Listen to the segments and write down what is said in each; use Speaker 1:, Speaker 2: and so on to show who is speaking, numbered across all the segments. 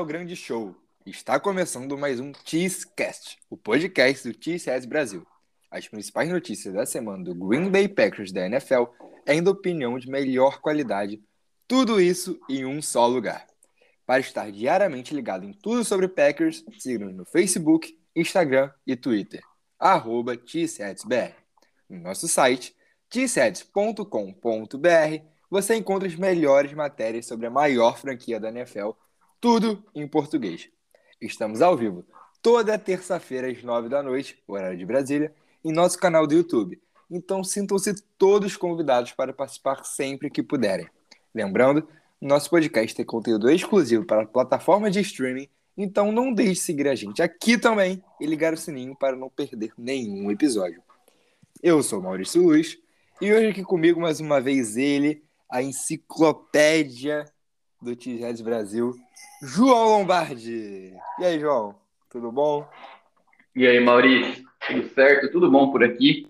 Speaker 1: Ao grande show. Está começando mais um Cheesecast, o podcast do Cheeseheads Brasil. As principais notícias da semana do Green Bay Packers da NFL em opinião de melhor qualidade, tudo isso em um só lugar. Para estar diariamente ligado em tudo sobre Packers, siga-nos no Facebook, Instagram e Twitter, arroba. No nosso site, tsets.com.br, você encontra as melhores matérias sobre a maior franquia da NFL, tudo em português. Estamos ao vivo toda terça-feira às nove da noite, horário de Brasília, em nosso canal do YouTube. Então sintam-se todos convidados para participar sempre que puderem. Lembrando, nosso podcast tem conteúdo exclusivo para a plataforma de streaming, então não deixe de seguir a gente aqui também e ligar o sininho para não perder nenhum episódio. Eu sou Maurício Luiz e hoje aqui comigo mais uma vez ele, a enciclopédia do T-Reds Brasil, João Lombardi. E aí, João? Tudo bom?
Speaker 2: E aí, Maurício? Tudo certo? Tudo bom por aqui?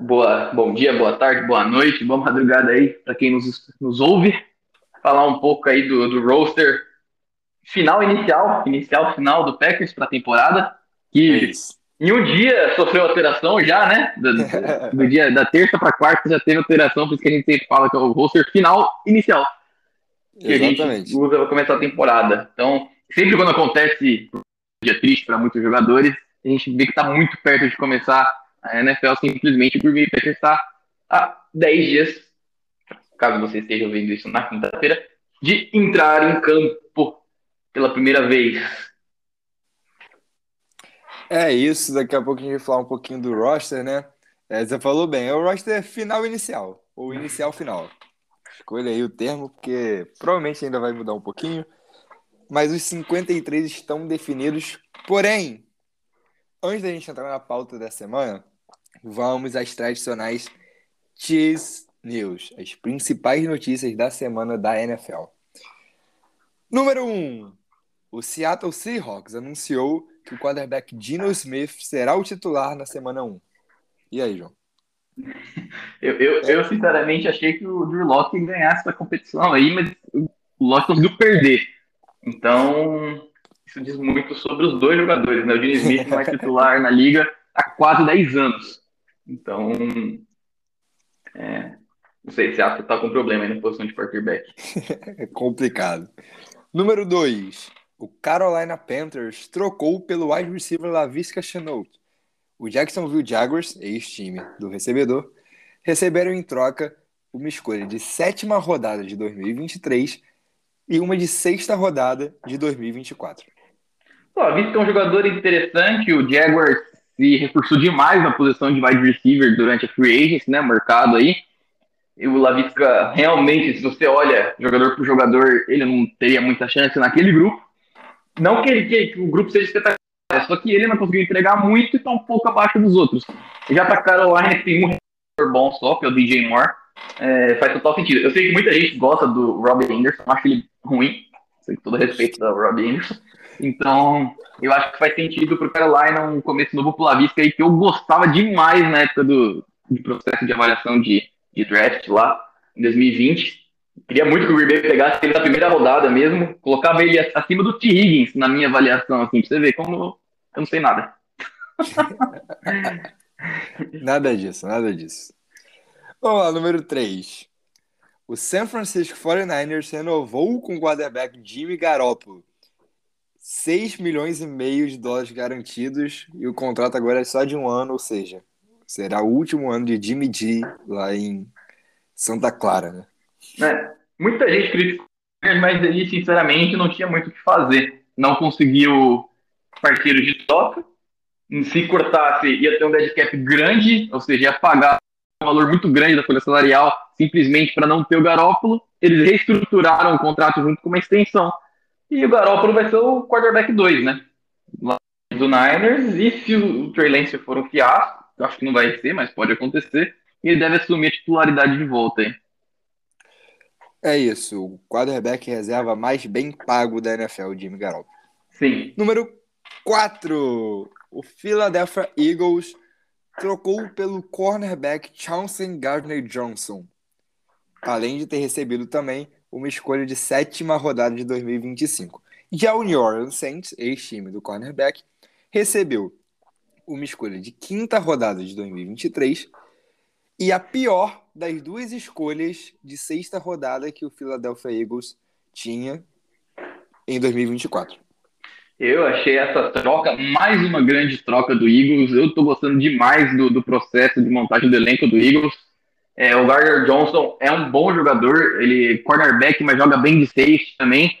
Speaker 2: Boa, bom dia, boa tarde, boa noite, boa madrugada aí para quem nos, nos ouve. Falar um pouco aí do, do roster final inicial, inicial final do Packers para a temporada, que é em um dia sofreu alteração já, né? Do, do dia da terça para quarta já teve alteração, por isso que a gente sempre fala que é o roster final inicial que Exatamente. a gente usa para começar a temporada. Então, sempre quando acontece um dia triste para muitos jogadores, a gente vê que está muito perto de começar a NFL, simplesmente Bay Packers está há 10 dias, caso você esteja ouvindo isso na quinta-feira, de entrar em campo pela primeira vez.
Speaker 1: É isso, daqui a pouco a gente vai falar um pouquinho do roster, né? É, você falou bem, é o roster final inicial, ou inicial final. Escolha aí o termo, porque provavelmente ainda vai mudar um pouquinho. Mas os 53 estão definidos. Porém, antes da gente entrar na pauta da semana, vamos às tradicionais Cheese News, as principais notícias da semana da NFL. Número 1. Um, o Seattle Seahawks anunciou que o quarterback Geno Smith será o titular na semana 1. E aí, João?
Speaker 2: Eu, eu, eu, sinceramente achei que o Drew Locke ganhasse essa competição aí, mas o Locke conseguiu perder. Então, isso diz muito sobre os dois jogadores, né? O Gene Smith não é titular na liga há quase 10 anos. Então, é, não sei se a tá com problema aí na posição de quarterback.
Speaker 1: é complicado. Número 2. O Carolina Panthers trocou pelo wide receiver Lavisca Chenault o Jacksonville Jaguars, ex-time do recebedor, receberam em troca uma escolha de sétima rodada de 2023 e uma de sexta rodada de 2024.
Speaker 2: Pô, visto que é um jogador interessante, o Jaguars se reforçou demais na posição de wide receiver durante a free agency, né, mercado aí. E o Lavisca, realmente, se você olha jogador por jogador, ele não teria muita chance naquele grupo. Não que, ele, que, o grupo seja espetacular, só que ele não conseguiu entregar muito e está um pouco abaixo dos outros. Já para Carolina, que tem um bom só, que é o DJ Moore, é, faz total sentido. Eu sei que muita gente gosta do Robbie Anderson, acho ele ruim, com todo respeito do Robbie Anderson. Então, eu acho que faz sentido para o Carolina um começo novo pro Lavisca aí, que eu gostava demais na época do, do processo de avaliação de, de draft lá, em 2020. Queria muito que o Bay pegasse ele na primeira rodada mesmo, colocava ele acima do T. Higgins na minha avaliação, assim, pra você ver como eu não sei nada.
Speaker 1: nada disso, nada disso. Vamos lá, número 3. O San Francisco 49ers renovou com o quarterback Jimmy Garoppolo. 6 milhões e meio de dólares garantidos e o contrato agora é só de um ano, ou seja, será o último ano de Jimmy G lá em Santa Clara, né?
Speaker 2: É, muita gente critica, mas ele sinceramente não tinha muito o que fazer. Não conseguiu parceiro de troca. Se cortasse, ia ter um dead cap grande, ou seja, ia pagar um valor muito grande da folha salarial simplesmente para não ter o Garópolo. Eles reestruturaram o contrato junto com uma extensão. E o Garópolo vai ser o quarterback 2, né? Lá do Niners. E se o Trey Lance for um fiasco, acho que não vai ser, mas pode acontecer, ele deve assumir a titularidade de volta.
Speaker 1: É isso, o quarterback reserva mais bem pago da NFL, o Jimmy Garoppolo.
Speaker 2: Sim.
Speaker 1: Número 4. O Philadelphia Eagles trocou pelo cornerback Chauncey Gardner Johnson, além de ter recebido também uma escolha de sétima rodada de 2025. Já o New Orleans Saints, ex-time do cornerback, recebeu uma escolha de quinta rodada de 2023 e a pior das duas escolhas de sexta rodada que o Philadelphia Eagles tinha em 2024.
Speaker 2: Eu achei essa troca mais uma grande troca do Eagles. Eu estou gostando demais do, do processo de montagem do elenco do Eagles. É, o Gardner Johnson é um bom jogador, ele é cornerback, mas joga bem de safety também.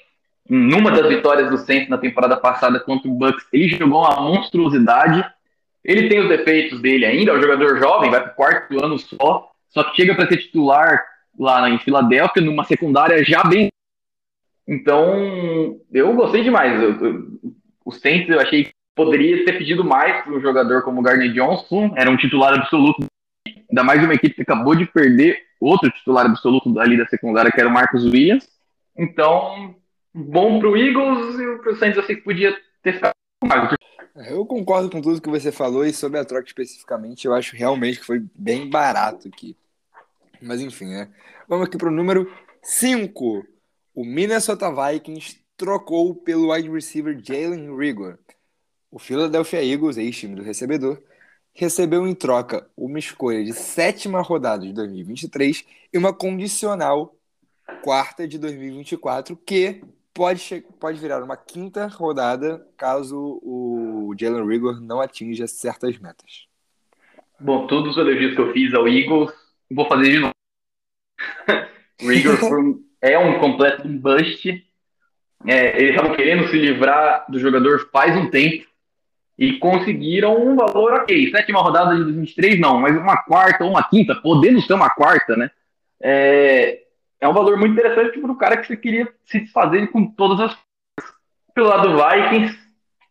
Speaker 2: Numa das vitórias do Saints na temporada passada contra o Bucks, ele jogou uma monstruosidade. Ele tem os defeitos dele ainda, é um jogador jovem, vai para o quarto ano só, só que chega para ser titular lá em Filadélfia, numa secundária já bem. Então, eu gostei demais. Eu, eu, o Saints eu achei que poderia ter pedido mais para um jogador como o Gardner Johnson, era um titular absoluto. Ainda mais uma equipe que acabou de perder outro titular absoluto ali da secundária, que era o Marcos Williams. Então, bom para o Eagles e para o Saints eu sei que podia ter ficado mais.
Speaker 1: Eu concordo com tudo que você falou e sobre a troca especificamente, eu acho realmente que foi bem barato aqui. Mas enfim, né? Vamos aqui para o número 5. O Minnesota Vikings trocou pelo wide receiver Jalen Rigor. O Philadelphia Eagles, ex-time do recebedor, recebeu em troca uma escolha de sétima rodada de 2023 e uma condicional quarta de 2024, que pode, pode virar uma quinta rodada caso o Jalen Rigor não atinja certas metas.
Speaker 2: Bom, todos os elogios que eu fiz ao Eagles, vou fazer de novo. Rigor é um completo um bust. É, eles estavam querendo se livrar do jogador faz um tempo e conseguiram um valor ok. Sétima rodada de 2023, não, mas uma quarta ou uma quinta, podendo ser uma quarta, né? É, é um valor muito interessante para o cara que você queria se desfazer com todas as Pelo lado do Vikings,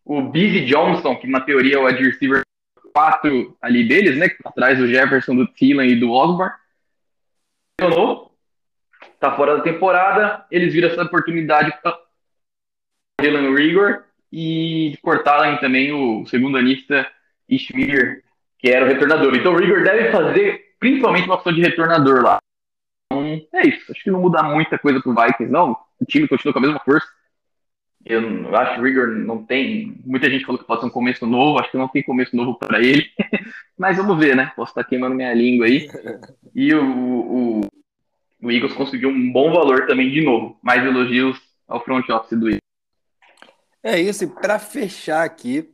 Speaker 2: o Busy Johnson, que na teoria é o wide receiver 4 ali deles, né? Atrás do Jefferson, do Thielen e do Osborne. Tá fora da temporada. Eles viram essa oportunidade para Jalen Rigor e cortarem também o segundo anista Ishmir, que era o retornador. Então o Rigor deve fazer principalmente uma opção de retornador lá. Então, é isso. Acho que não muda muita coisa pro Vikings, não. O time continua com a mesma força. Eu acho que o Rigor não tem. Muita gente falou que pode ser um começo novo. Acho que não tem começo novo para ele. Mas vamos ver, né? Posso estar queimando minha língua aí. E o, o, o Eagles conseguiu um bom valor também de novo. Mais elogios ao front office do Eagles.
Speaker 1: É isso. E para fechar aqui,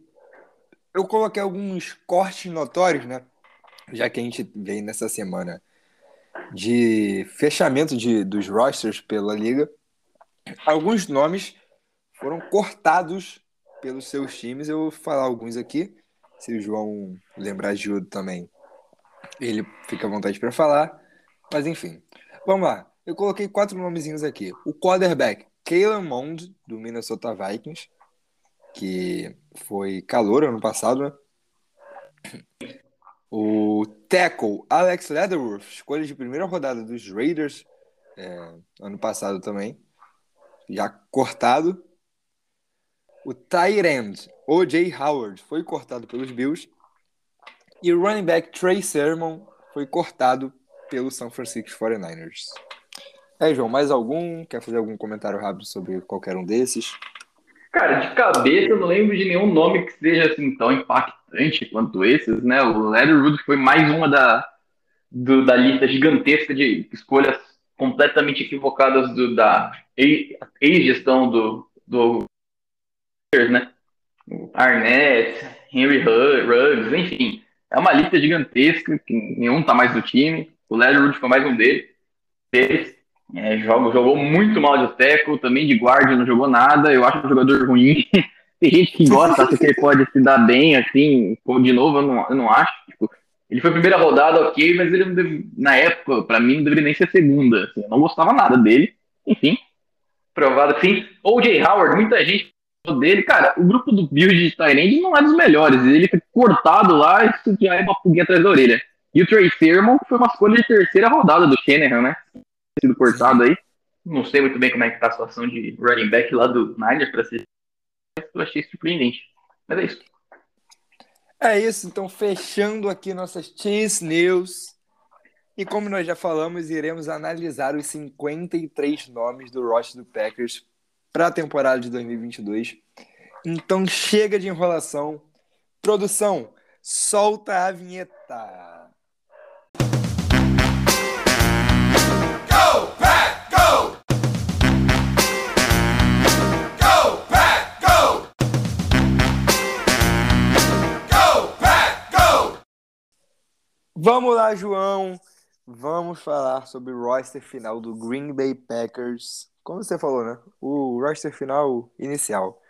Speaker 1: eu coloquei alguns cortes notórios, né? Já que a gente vem nessa semana de fechamento de, dos rosters pela liga, alguns nomes foram cortados pelos seus times. Eu vou falar alguns aqui. Se o João lembrar de outro também, ele fica à vontade para falar. Mas enfim, vamos lá. Eu coloquei quatro nomezinhos aqui. O quarterback, Kalen Mond, do Minnesota Vikings, que foi calor ano passado, né? O tackle Alex Leatherworth, escolha de primeira rodada dos Raiders, é, ano passado também, já cortado. O tight end O.J. Howard foi cortado pelos Bills. E o running back Trey Sermon foi cortado pelo San Francisco 49ers. É, João, mais algum? Quer fazer algum comentário rápido sobre qualquer um desses?
Speaker 2: Cara, de cabeça eu não lembro de nenhum nome que seja assim tão impactante quanto esses, né? O Leatherwood foi mais uma da, do, da lista gigantesca de escolhas completamente equivocadas do, da ex-gestão do, do né? Arnett, Henry Ruggs, enfim. É uma lista gigantesca, que nenhum tá mais no time. O Leatherwood foi mais um deles. deles. É, joga, jogou muito mal de teco, também de guarda, não jogou nada. Eu acho um jogador ruim. Tem gente que gosta, acha que ele pode se dar bem, assim, de novo, eu não, eu não acho. Tipo, ele foi primeira rodada, ok, mas ele na época, para mim, não deveria nem ser segunda. Assim, eu não gostava nada dele. Enfim, provado que sim. O.J. Howard, muita gente dele, cara, o grupo do Bills de Tyrande não é dos melhores. Ele foi cortado lá, isso já é uma pulguinha atrás da orelha. E o Trey Sermon foi uma escolha de terceira rodada do Shanahan, né? sido cortado aí. Não sei muito bem como é que tá a situação de running back lá do Niners para ser. Eu achei surpreendente. Mas é isso.
Speaker 1: É isso, então fechando aqui nossas Cheese News. E como nós já falamos, iremos analisar os 53 nomes do roster do Packers para a temporada de 2022. Então chega de enrolação. Produção, solta a vinheta. Vamos lá, João. Vamos falar sobre o roster final do Green Bay Packers. Como você falou, né? O roster final inicial.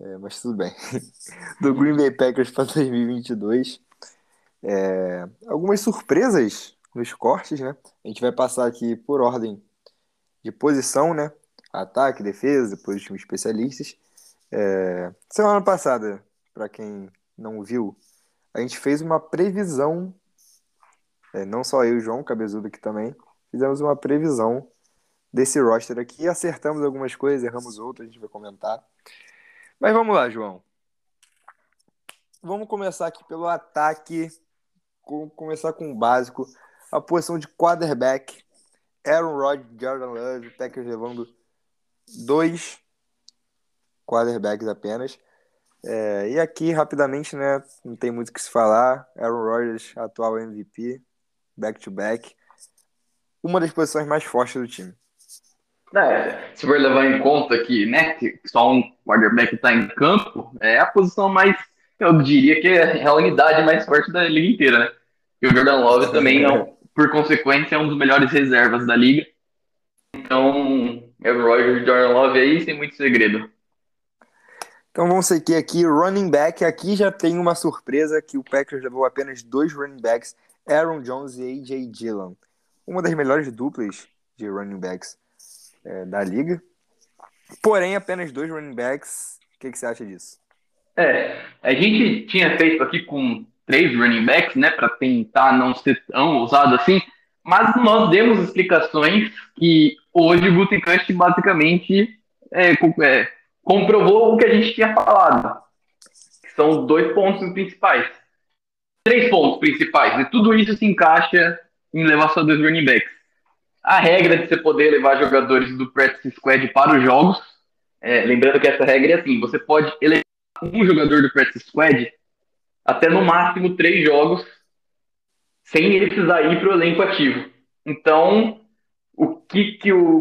Speaker 1: É, mas tudo bem. Do Green Bay Packers para 2022. É, algumas surpresas nos cortes, né? A gente vai passar aqui por ordem de posição, né? Ataque, defesa, depois time especialistas. É, semana passada, para quem não viu, a gente fez uma previsão é, não só eu e o João Cabezudo aqui também, fizemos uma previsão desse roster aqui. Acertamos algumas coisas, erramos outras, a gente vai comentar. Mas vamos lá, João. Vamos começar aqui pelo ataque. Começar com o básico. A posição de quarterback. Aaron Rodgers, Jordan Love, Packers levando dois quarterbacks apenas. É, e aqui, rapidamente, né? Não tem muito o que se falar. Aaron Rodgers, atual MVP back-to-back. Uma das posições mais fortes do time.
Speaker 2: É, se for levar em conta que, né, que só um quarterback está em campo, é a posição mais, eu diria que é a unidade mais forte da liga inteira, né? E o Jordan Love também, é, por consequência, é um dos melhores reservas da liga. Então, Aaron Rodgers e Jordan Love aí, sem muito segredo.
Speaker 1: Então vamos seguir aqui, running back. Aqui já tem uma surpresa que o Packers levou apenas dois running backs Aaron Jones e A.J. Dillon. Uma das melhores duplas de running backs é, da liga. Porém, apenas dois running backs. O que, que, você acha disso?
Speaker 2: É, a gente tinha feito aqui com três running backs, né, para tentar não ser tão ousado assim, mas nós demos explicações que hoje o Gutenkast basicamente é, é, comprovou o que a gente tinha falado, que são dois pontos principais três pontos principais. E tudo isso se encaixa em levar só dois running backs. A regra de você poder levar jogadores do practice squad para os jogos. É, lembrando que essa regra é assim: você pode elevar um jogador do practice squad até no máximo três jogos sem ele precisar ir para o elenco ativo. Então, o que, que o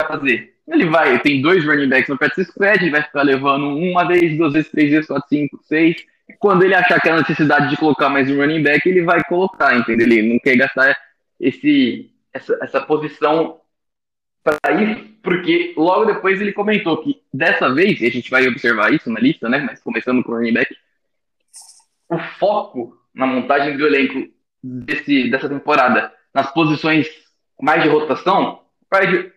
Speaker 2: vai fazer? Ele vai, tem dois running backs no practice squad, ele vai ficar levando uma vez, duas vezes, três vezes, quatro, cinco, seis, quando ele achar que há necessidade de colocar mais um running back, ele vai colocar, entendeu? Ele não quer gastar esse, essa, essa posição para isso, porque logo depois ele comentou que dessa vez, e a gente vai observar isso na lista, né? Mas começando com o running back, o foco na montagem do elenco desse, dessa temporada, nas posições mais de rotação, vai de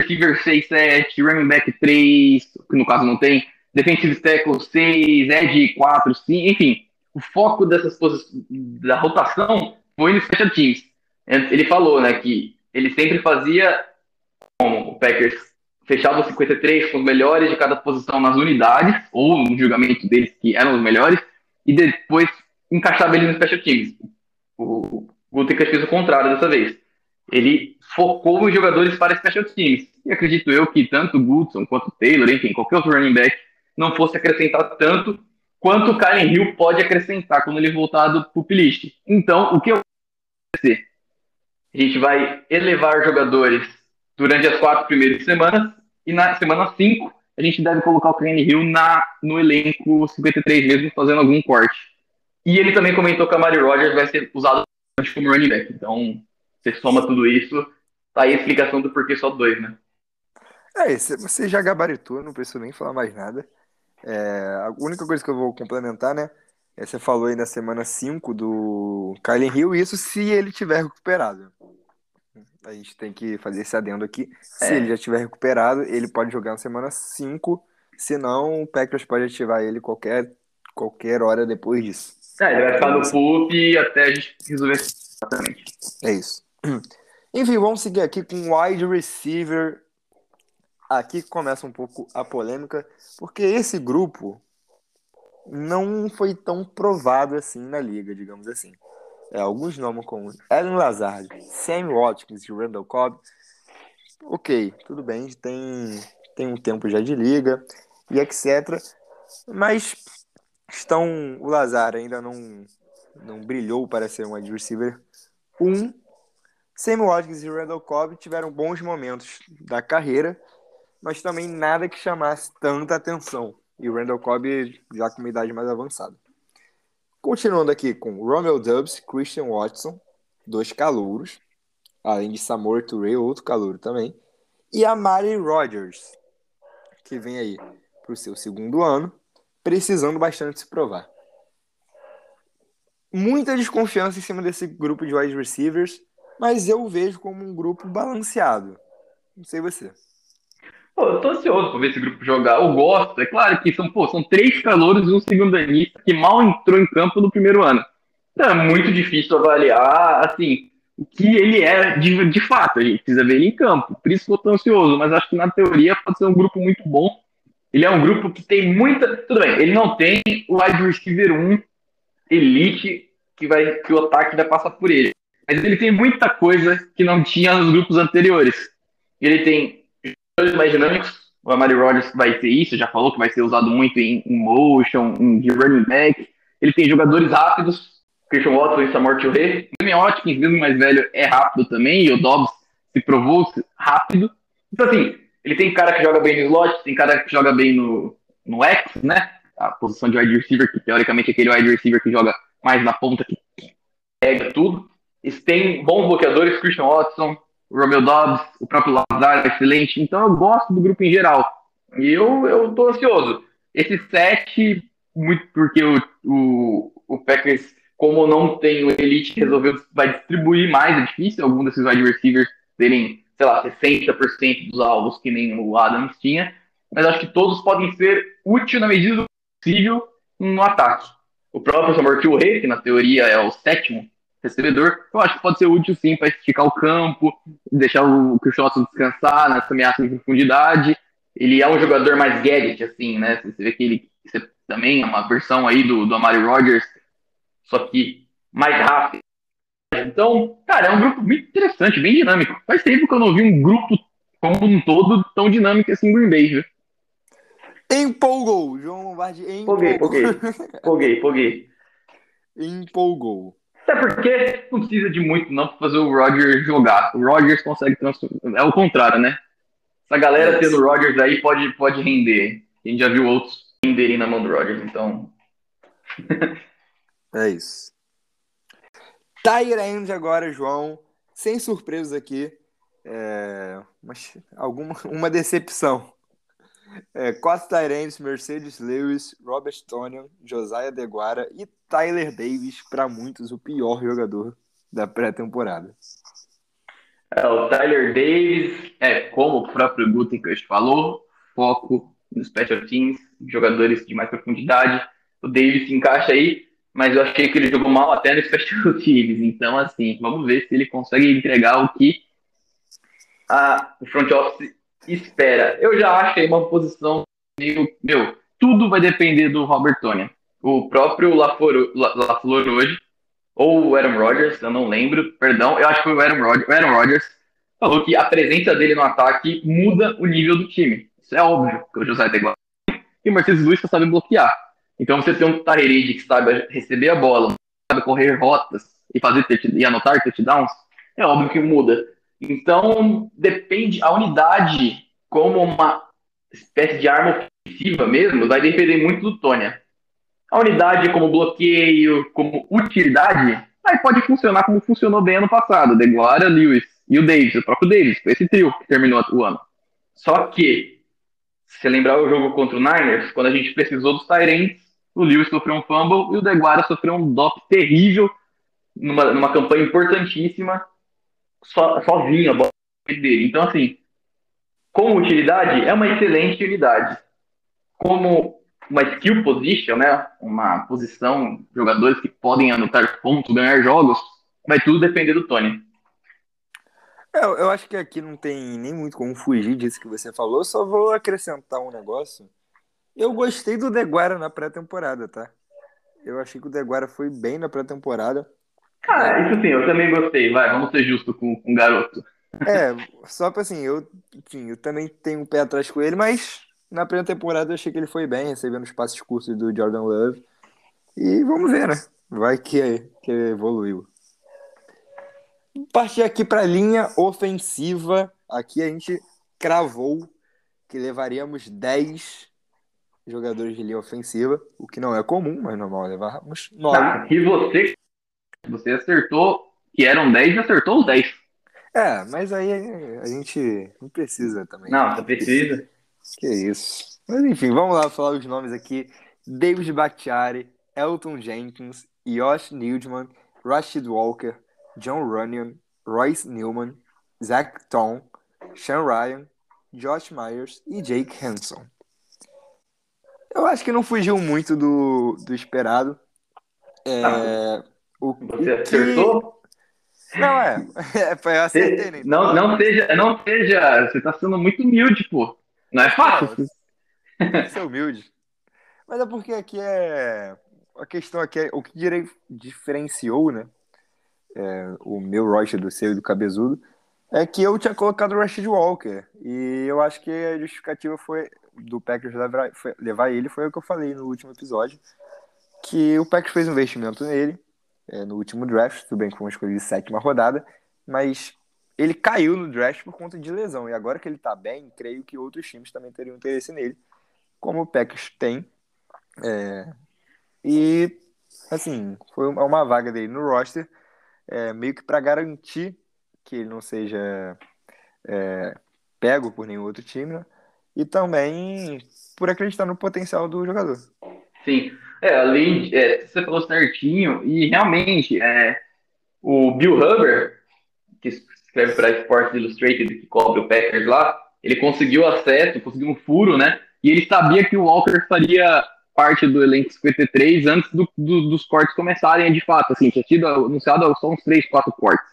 Speaker 2: receiver 6, 7, running back 3, que no caso não tem, defensive tackle 6, edge 4, 5, enfim. O foco dessas da rotação foi no special teams. Ele falou, né, que ele sempre fazia como o Packers fechava os 53 com os melhores de cada posição nas unidades, ou no julgamento deles que eram os melhores, e depois encaixava eles no special teams. O Gutekas fez o contrário dessa vez. Ele focou os jogadores para special teams. E acredito eu que tanto o Goodson quanto o Taylor, enfim, qualquer outro running back, não fosse acrescentar tanto quanto o Karen Hill pode acrescentar quando ele voltar do pup list. Então, o que eu acontecer? A gente vai elevar jogadores durante as quatro primeiras semanas e na semana 5 a gente deve colocar o Karen Hill na, no elenco 53 mesmo, fazendo algum corte. E ele também comentou que a Mari Rogers vai ser usado como running back. Então, você soma tudo isso, tá aí a explicação do porquê só dois, né?
Speaker 1: É, você já gabaritou, não preciso nem falar mais nada. É, a única coisa que eu vou complementar, né? É, você falou aí na semana 5 do Kylie Hill, isso se ele tiver recuperado. A gente tem que fazer esse adendo aqui. Se é. ele já tiver recuperado, ele pode jogar na semana 5. Se não, o Packers pode ativar ele qualquer, qualquer hora depois disso.
Speaker 2: É, ele vai ficar no PUP até a gente resolver exatamente.
Speaker 1: É isso. Enfim, vamos seguir aqui com wide receiver aqui começa um pouco a polêmica, porque esse grupo não foi tão provado assim na liga, digamos assim. é, alguns nomes como Ellen Lazard, Sam Watkins e Randall Cobb. Ok, tudo bem, tem, tem um tempo já de liga e etc. Mas estão. O Lazar ainda não, não brilhou para ser um wide receiver. Um, Sam Watkins e Randall Cobb tiveram bons momentos da carreira, mas também nada que chamasse tanta atenção. E o Randall Cobb já com uma idade mais avançada. Continuando aqui com Romeo Dubs, Christian Watson, dois calouros, além de Samor Touré, outro calouro também, e a Mari Rogers, que vem aí para o seu segundo ano, precisando bastante se provar. Muita desconfiança em cima desse grupo de wide receivers, mas eu vejo como um grupo balanceado. Não sei você.
Speaker 2: Pô, eu tô ansioso pra ver esse grupo jogar. Eu gosto. É claro que são, pô, são três calouros e um segundo anista que mal entrou em campo no primeiro ano. Então é muito difícil avaliar, assim, o que ele é de, de fato. A gente precisa ver ele em campo. Por isso que eu tô ansioso. Mas acho que na teoria pode ser um grupo muito bom. Ele é um grupo que tem muita. Tudo bem, ele não tem o wide receiver 1 elite que, vai, que o ataque vai passar por ele. Mas ele tem muita coisa que não tinha nos grupos anteriores. Ele tem mais dinâmicos. O Amari Rodgers vai ter isso, já falou que vai ser usado muito em, em motion, em running back. Ele tem jogadores rápidos, Christian Watson e Samor Touré. O Damian Watkins, mesmo mais velho, é rápido também, e o Dobbs se provou rápido. Então, assim, ele tem cara que joga bem no slot, tem cara que joga bem no, no X, né? A posição de wide receiver, que teoricamente é aquele wide receiver que joga mais na ponta, que pega tudo. Eles têm bons bloqueadores, Christian Watson, o Romeo Dobbs, o próprio Lazar excelente. Então eu gosto do grupo em geral. E eu, eu tô ansioso. Esse set, muito porque o, o, o Packers, como não tem o Elite, resolveu vai distribuir mais. É difícil algum desses wide receivers terem, sei lá, 60% dos alvos que nem o Adams tinha. Mas acho que todos podem ser úteis na medida do possível no ataque. O próprio Samor Rey, que na teoria é o sétimo recebedor, eu acho que pode ser útil sim para esticar o campo, deixar o Kirchhoff descansar nessa ameaça de profundidade. Ele é um jogador mais gadget, assim, né? Você vê que ele você também é uma versão aí do, do Amari Rogers, só que mais rápido. Então, cara, é um grupo muito interessante, bem dinâmico. Faz tempo que eu não vi um grupo como um todo tão dinâmico assim Green Bay, viu?
Speaker 1: Empolgou, João Lombardi empolgou.
Speaker 2: Empolguei, empolguei, empolguei, empolguei.
Speaker 1: Empolgou.
Speaker 2: Até porque não precisa de muito não para fazer o Roger jogar. O Rogers consegue transformar. É o contrário, né? Essa galera tendo o Rogers aí pode, pode render. A gente já viu outros renderem na mão do Rogers, então.
Speaker 1: é isso. Tyrande agora, João. Sem surpresas aqui. É... Mas alguma uma decepção. É, quatro Tyrants, Mercedes Lewis, Robert Tonian, Josiah Deguara e Tyler Davis, para muitos, o pior jogador da pré-temporada.
Speaker 2: É, o Tyler Davis, é, como o próprio Gutenkast falou, foco nos special teams, jogadores de mais profundidade. O Davis se encaixa aí, mas eu achei que ele jogou mal até no special teams. Então, assim, vamos ver se ele consegue entregar o que a, o front office espera. Eu já achei uma posição meio. Meu, tudo vai depender do Robert Tony. O próprio LaFleur, hoje, ou o Aaron Rodgers, eu não lembro, perdão, eu acho que foi o Aaron Rodgers, o Aaron Rodgers falou que a presença dele no ataque muda o nível do time. Isso é óbvio, que o José tem e o Mercedes que sabe bloquear. Então você tem um Tareride que sabe receber a bola, sabe correr rotas e fazer e anotar touchdowns, é óbvio que muda. Então, depende, a unidade, como uma espécie de arma ofensiva mesmo, vai depender muito do Tônia. A unidade como bloqueio, como utilidade, aí pode funcionar como funcionou bem ano passado, de Glória, Lewis e o Davis, o próprio Davis, foi esse trio que terminou o ano. Só que, se lembrar o jogo contra o Niners, quando a gente precisou dos Tyrants, o Lewis sofreu um fumble e o Deguara sofreu um drop terrível numa, numa campanha importantíssima so, sozinho a bola dele. Então, assim, como utilidade, é uma excelente unidade. Como uma skill position, né? Uma posição, jogadores que podem anotar pontos, ganhar jogos, vai tudo depender do Tony.
Speaker 1: É, eu acho que aqui não tem nem muito como fugir disso que você falou, só vou acrescentar um negócio. Eu gostei do Deguara na pré-temporada, tá? Eu achei que o Deguara foi bem na pré-temporada.
Speaker 2: Ah, isso sim, eu também gostei. Vai, vamos ser justos com, com o garoto.
Speaker 1: É, só pra assim, eu, enfim, eu também tenho um pé atrás com ele, mas na primeira temporada eu achei que ele foi bem, recebendo os passes curtos do Jordan Love. E vamos ver, né? Vai que, que evoluiu. Partir aqui para a linha ofensiva. Aqui a gente cravou que levaríamos 10 jogadores de linha ofensiva, o que não é comum, mas normal levarmos 9.
Speaker 2: Ah, e você, você acertou que eram 10 e acertou os 10.
Speaker 1: É, mas aí a gente não precisa também.
Speaker 2: Não, não precisa.
Speaker 1: Que isso. Mas enfim, vamos lá falar os nomes aqui. David Bakhtiari, Elton Jenkins, Josh Newman, Rashid Walker, John Runyon, Royce Newman, Zach Tom, Sean Ryan, Josh Myers e Jake Hanson. Eu acho que não fugiu muito do, do esperado. É,
Speaker 2: ah, o, você o acertou?
Speaker 1: Não, é. é foi, eu acertei,
Speaker 2: né? Não, não seja, não seja. Você tá sendo muito humilde, pô. Não é fácil.
Speaker 1: Não, ser humilde. Mas é porque aqui é. A questão aqui é o que diferenciou, né? É, o meu Rocha do seu e do Cabezudo é que eu tinha colocado o Rashid Walker. E eu acho que a justificativa foi do Packers levar, foi, levar ele foi o que eu falei no último episódio. Que o Packers fez um investimento nele é, no último draft, tudo bem que foi uma escolha de sétima rodada, mas ele caiu no draft por conta de lesão. E agora que ele tá bem, creio que outros times também teriam interesse nele, como o Packers tem. É, e, assim, foi uma vaga dele no roster, é, meio que para garantir que ele não seja é, pego por nenhum outro time, né? e também por acreditar no potencial do jogador.
Speaker 2: Sim, é, além é, você falou certinho, e realmente, é, o Bill Huber, que escreve para Sports Illustrated, que cobre o Packers lá, ele conseguiu acesso, conseguiu um furo, né? E ele sabia que o Walker faria parte do elenco 53 antes do, do, dos cortes começarem de fato, assim, tinha sido anunciado só uns 3, 4 cortes.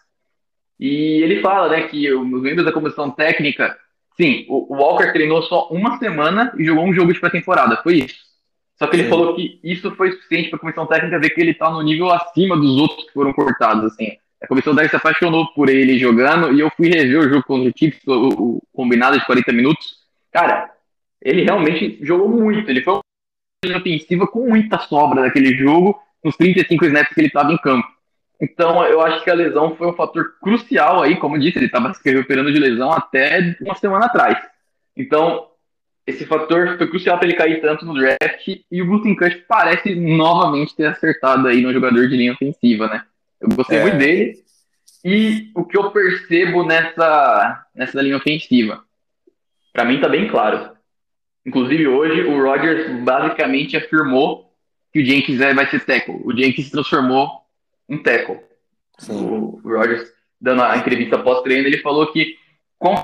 Speaker 2: E ele fala, né, que os membros da comissão técnica, sim, o, o Walker treinou só uma semana e jogou um jogo de pré-temporada, foi isso. Só que ele Sim. falou que isso foi suficiente para a comissão técnica ver que ele está no nível acima dos outros que foram cortados. Assim. A comissão técnica se apaixonou por ele jogando e eu fui rever o jogo contra o Chiefs, o, o combinado de 40 minutos. Cara, ele realmente jogou muito. Ele foi uma ofensiva com muita sobra daquele jogo nos 35 snaps que ele estava em campo. Então, eu acho que a lesão foi um fator crucial aí, como eu disse, ele estava se recuperando de lesão até uma semana atrás. Então, esse fator foi crucial para ele cair tanto no draft e o Gutenkast parece novamente ter acertado aí no jogador de linha ofensiva, né? Eu gostei é. muito dele e o que eu percebo nessa, nessa linha ofensiva, para mim tá bem claro. Inclusive hoje o Rodgers basicamente afirmou que o Jenkins vai ser tackle. O Jenkins se transformou em tackle. O, o Rodgers dando a entrevista pós-treino ele falou que com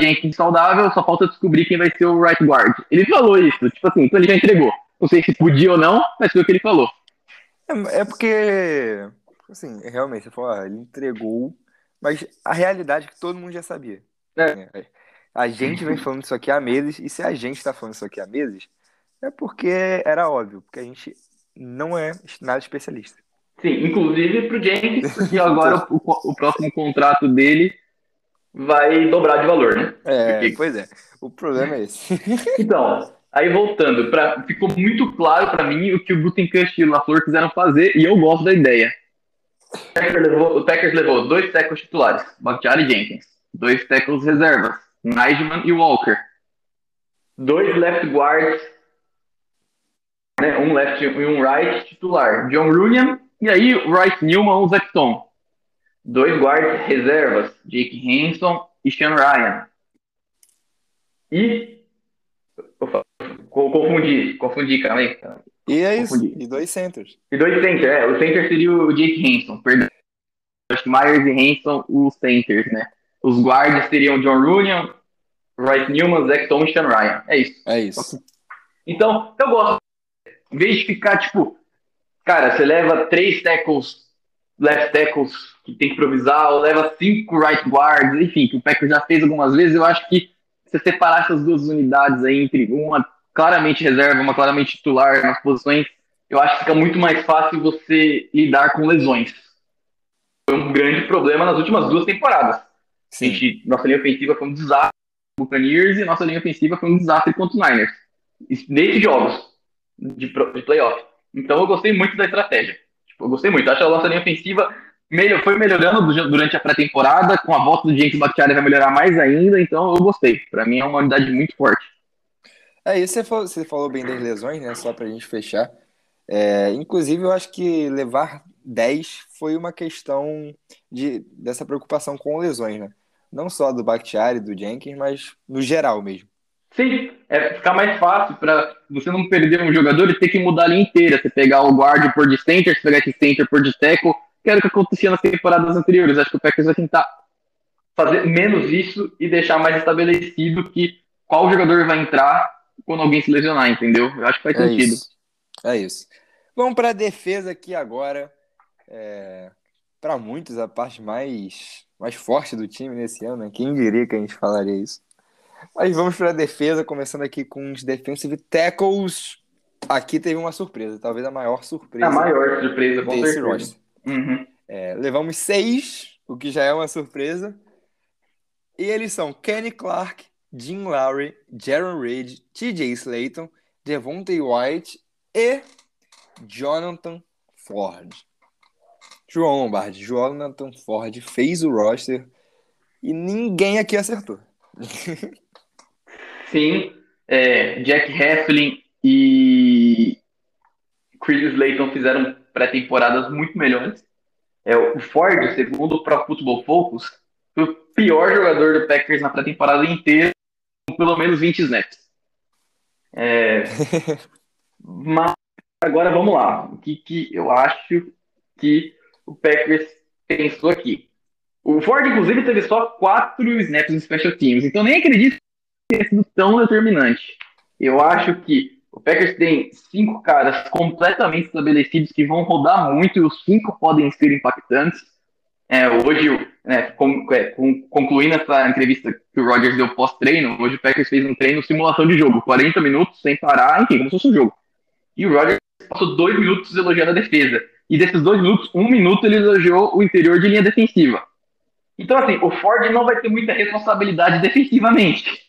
Speaker 2: Jenkins saudável, só falta descobrir quem vai ser o right guard. Ele falou isso, tipo assim, então ele já entregou. Não sei se podia ou não, mas foi o que ele falou.
Speaker 1: É, é porque, assim, realmente, você falou, ah, ele entregou, mas a realidade é que todo mundo já sabia. É. é. A gente vem falando isso aqui há meses, e se a gente está falando isso aqui há meses, é porque era óbvio, porque a gente não é nada especialista.
Speaker 2: Sim, inclusive pro Jenkins, porque agora o, o próximo contrato dele vai dobrar de valor, né?
Speaker 1: É, Porque... pois é. O problema é esse.
Speaker 2: então, aí voltando, pra, ficou muito claro para mim o que o Gutenkast e o LaFleur quiseram fazer e eu gosto da ideia. O Packers levou, o dois tackles titulares, Bakhtiari Jenkins. Dois tackles reservas, Nightman e Walker. Dois left guards, né, um left e um right titular, John Runyan e aí Royce Newman ou Zecton dois guardas reservas, Jake Henson e Sean Ryan. E. Confundi, confundi, calma aí.
Speaker 1: E é isso, confundi. e dois centers.
Speaker 2: E dois centers, é. O center seria o Jake Henson, perdão. Myers e Henson, os centers, né? Os guardas seriam John Runyon, Royce Newman, Zach Tom e Ryan. É isso.
Speaker 1: É isso.
Speaker 2: Então, eu gosto. Em vez de ficar, tipo, cara, você leva três tackles left tackles que tem que improvisar, ou leva cinco right guards, enfim, que o Packers já fez algumas vezes. Eu acho que você separar essas duas unidades aí entre uma claramente reserva, uma claramente titular nas posições, eu acho que fica muito mais fácil você lidar com lesões. foi um grande problema nas últimas duas temporadas. Sim. Gente, nossa linha ofensiva foi um desastre contra o Buccaneers e nossa linha ofensiva foi um desastre contra o Niners. Nesses jogos de, de playoff. Então eu gostei muito da estratégia. Tipo, eu gostei muito. Acho que a nossa linha ofensiva melhor, foi melhorando durante a pré-temporada. Com a volta do James Bakhtiari vai melhorar mais ainda. Então eu gostei. Para mim é uma unidade muito forte.
Speaker 1: É, isso você falou, você falou bem das lesões, né? Só pra gente fechar. É, inclusive, eu acho que levar 10 foi uma questão de, dessa preocupação com lesões, né? Não só do Bakhtiari, do Jenkins, mas no geral mesmo.
Speaker 2: Sim, é ficar mais fácil para você não perder um jogador e ter que mudar a linha inteira. Você pegar o guard por de center, você pegar esse center por de tackle, que era o que acontecia nas temporadas anteriores. Acho que o Packers vai tentar fazer menos isso e deixar mais estabelecido que qual jogador vai entrar quando alguém se lesionar, entendeu? Eu acho que faz é sentido.
Speaker 1: Isso. É isso. Vamos para a defesa aqui agora. É, para muitos, a parte mais, mais forte do time nesse ano. Né? Quem diria que a gente falaria isso? Mas vamos para a defesa, começando aqui com os defensive tackles. Aqui teve uma surpresa, talvez a maior surpresa.
Speaker 2: A maior surpresa, com desse roster. Uhum.
Speaker 1: É, levamos seis, o que já é uma surpresa. E eles são Kenny Clark, Jim Lowry, Jaron Reed, TJ Slayton, Devontae White e Jonathan Ford. João Lombardi, Jonathan Ford fez o roster e ninguém aqui acertou.
Speaker 2: Sim, é, Jack Heflin e Chris Slayton fizeram pré-temporadas muito melhores. É, o Ford, segundo o Pro Football Focus, foi o pior jogador do Packers na pré-temporada inteira, pelo menos 20 snaps. É, mas agora vamos lá. O que, que eu acho que o Packers pensou aqui? O Ford, inclusive, teve só quatro snaps no Special Teams, então nem acredito que tenha sido tão determinante. Eu acho que o Packers tem cinco caras completamente estabelecidos que vão rodar muito e os cinco podem ser impactantes. É, hoje, né, com, é, com, concluindo essa entrevista que o Rogers deu pós-treino, hoje o Packers fez um treino simulação de jogo, 40 minutos sem parar, enfim, como se fosse um jogo. E o Rogers passou dois minutos elogiando a defesa. E desses dois minutos, um minuto ele elogiou o interior de linha defensiva. Então, assim, o Ford não vai ter muita responsabilidade defensivamente.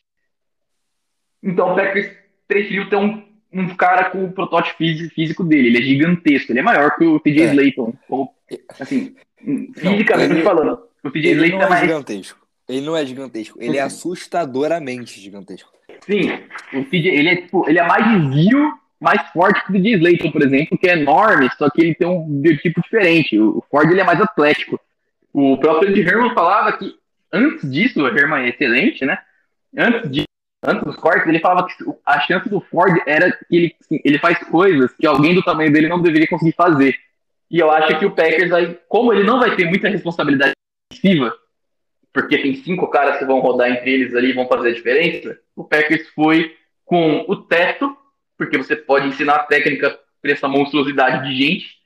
Speaker 2: Então, o Packers preferiu ter um, um cara com o protótipo físico dele. Ele é gigantesco, ele é maior que o TJ é. Slayton. Como, assim, fisicamente ele, falando. O TJ
Speaker 1: Slayton é mais. Gigantesco. Ele não é gigantesco, ele é assustadoramente gigantesco.
Speaker 2: Sim, o TJ, ele é, tipo, ele é mais desvio, mais forte que o TJ Slayton, por exemplo, que é enorme, só que ele tem um biotipo diferente. O Ford ele é mais atlético. O próprio Andy Herman falava que antes disso, o Herman é excelente, né? Antes disso, antes dos cortes, ele falava que a chance do Ford era que ele, ele faz coisas que alguém do tamanho dele não deveria conseguir fazer. E eu acho que o Packers, aí, como ele não vai ter muita responsabilidade defensiva, porque tem cinco caras que vão rodar entre eles ali e vão fazer a diferença, o Packers foi com o teto, porque você pode ensinar a técnica para essa monstruosidade de gente,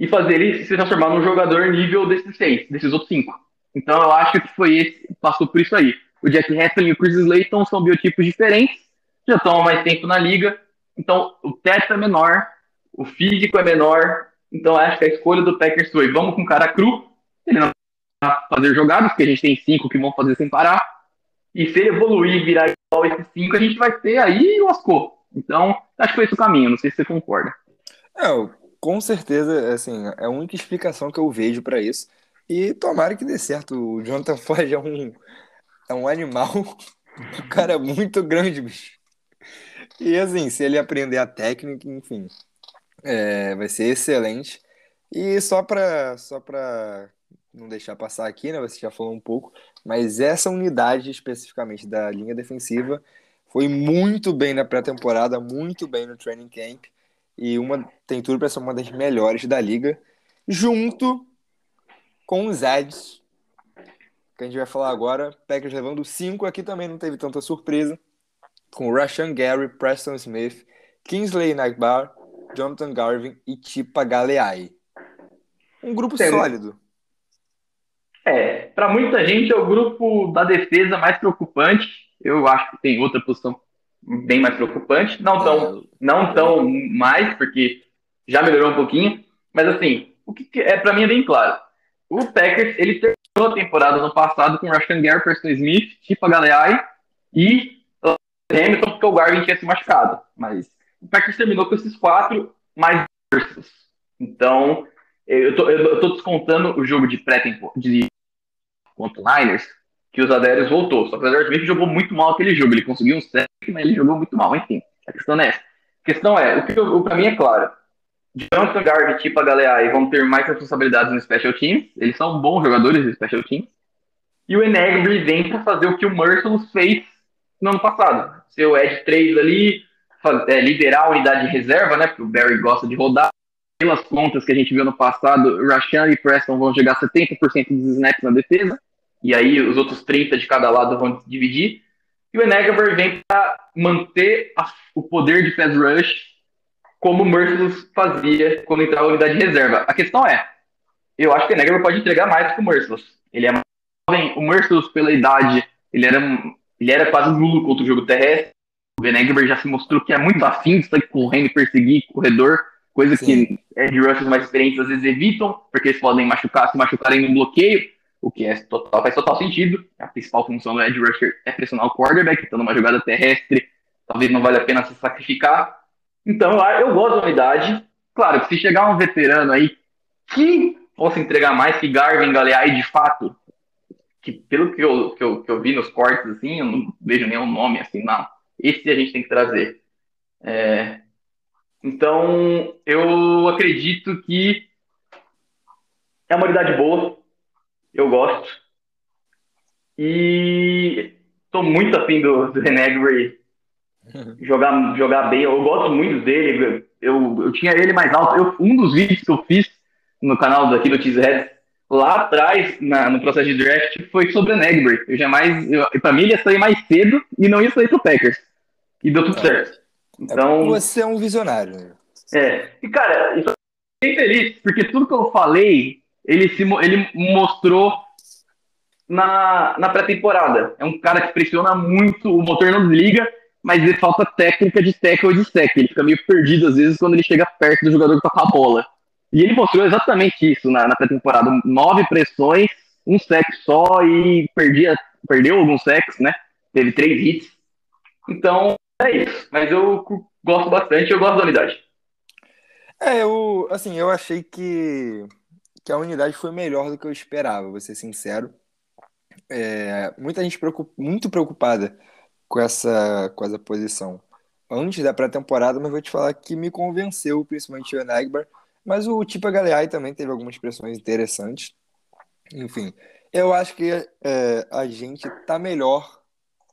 Speaker 2: e fazer ele se transformar num jogador nível desses seis, desses outros cinco. Então eu acho que foi esse, passou por isso aí. O Jack Hasselin e o Chris Slayton são biotipos diferentes, já estão há mais tempo na liga, então o teto é menor, o físico é menor, então acho que a escolha do Packers foi, vamos com cara cru, ele não vai fazer jogadas, porque a gente tem cinco que vão fazer sem parar, e se ele evoluir e virar igual esses cinco, a gente vai ter aí lascou. Então, acho que foi esse o caminho, não sei se você concorda.
Speaker 1: É, com certeza, assim, é a única explicação que eu vejo para isso. E tomara que dê certo. O Jonathan Ford é um, é um animal. O cara é muito grande, bicho. E assim, se ele aprender a técnica, enfim, é, vai ser excelente. E só para só pra não deixar passar aqui, né? Você já falou um pouco, mas essa unidade especificamente da linha defensiva foi muito bem na pré-temporada, muito bem no training camp e uma tem tudo para ser uma das melhores da liga, junto com os Eds, que a gente vai falar agora. Packers levando 5 aqui também não teve tanta surpresa, com Rashan Gary, Preston Smith, Kingsley Nagbar, Jonathan Garvin e Tipa Galeai. Um grupo sólido.
Speaker 2: É, para muita gente é o grupo da defesa mais preocupante. Eu acho que tem outra posição bem mais preocupante. Não tão, é. não tão mais, porque já melhorou um pouquinho. Mas assim, o que é para mim é bem claro. o Packers, ele terminou a temporada no passado com Rashan Gary, Preston Smith, Tipa Galeai e Hamilton, porque o Garvin tinha se machucado. Mas o Packers terminou com esses quatro mais forças. Então, eu tô, eu tô descontando o jogo de pré-tempo de contra Niners, que os Adérios voltou. Só que o Adérios Smith jogou muito mal aquele jogo. Ele conseguiu um sec, mas ele jogou muito mal. Enfim, a questão é essa. A questão é, o que eu, pra mim é claro. Jonathan Garvin e Tipa Galeai vão ter mais responsabilidades no Special Teams. Eles são bons jogadores de Special Teams. E o Enegri vem para fazer o que o Merciless fez no ano passado. Ser o Ed 3 ali, é, liderar a unidade de reserva, né? Porque o Barry gosta de rodar. Pelas contas que a gente viu no passado, Rashan e Preston vão jogar 70% dos snaps na defesa. E aí os outros 30% de cada lado vão dividir. E o Enegri vem para manter a, o poder de pass rush como o Merciless fazia quando entrava a unidade de reserva. A questão é, eu acho que o Enegger pode entregar mais que o Merciless. Ele é mais jovem, o Merciless pela idade, ele era, ele era quase nulo contra o jogo terrestre. O Venegber já se mostrou que é muito afim de estar correndo e perseguir corredor, coisa Sim. que Ed Rushers mais experientes às vezes evitam, porque eles podem machucar, se machucarem no bloqueio, o que é total, faz total sentido. A principal função do Ed Rusher é pressionar o quarterback, então numa jogada terrestre, talvez não valha a pena se sacrificar. Então, eu gosto da unidade. Claro se chegar um veterano aí que possa entregar mais que Garvin Galeai, de fato, que pelo que eu, que eu, que eu vi nos cortes, assim, eu não vejo nenhum nome assim, não. Esse a gente tem que trazer. É, então, eu acredito que é uma unidade boa. Eu gosto. E estou muito afim do, do Renegri jogar, jogar bem. Eu gosto muito dele. Eu, eu tinha ele mais alto. Eu, um dos vídeos que eu fiz no canal daqui do Cheesehead, lá atrás, na, no processo de draft, foi sobre o Negbury. Eu jamais. Pra mim, ele ia sair mais cedo e não ia sair pro Packers. E deu tudo é. certo.
Speaker 1: É então. É você é um visionário. Né?
Speaker 2: É. E, cara, eu fiquei feliz, porque tudo que eu falei, ele, se, ele mostrou na, na pré-temporada. É um cara que pressiona muito, o motor não desliga mas ele falta técnica de tackle de stack. Ele fica meio perdido às vezes quando ele chega perto do jogador que toca a bola. E ele mostrou exatamente isso na, na pré-temporada. Nove pressões, um sec só e perdia, perdeu alguns secs, né? Teve três hits. Então, é isso. Mas eu gosto bastante, eu gosto da unidade.
Speaker 1: É, eu, assim, eu achei que, que a unidade foi melhor do que eu esperava, vou ser sincero. É, muita gente preocup, muito preocupada com essa, com essa posição antes da pré-temporada, mas vou te falar que me convenceu, principalmente o Enagbar. Mas o Tipa Galeai também teve algumas expressões interessantes. Enfim, eu acho que é, a gente tá melhor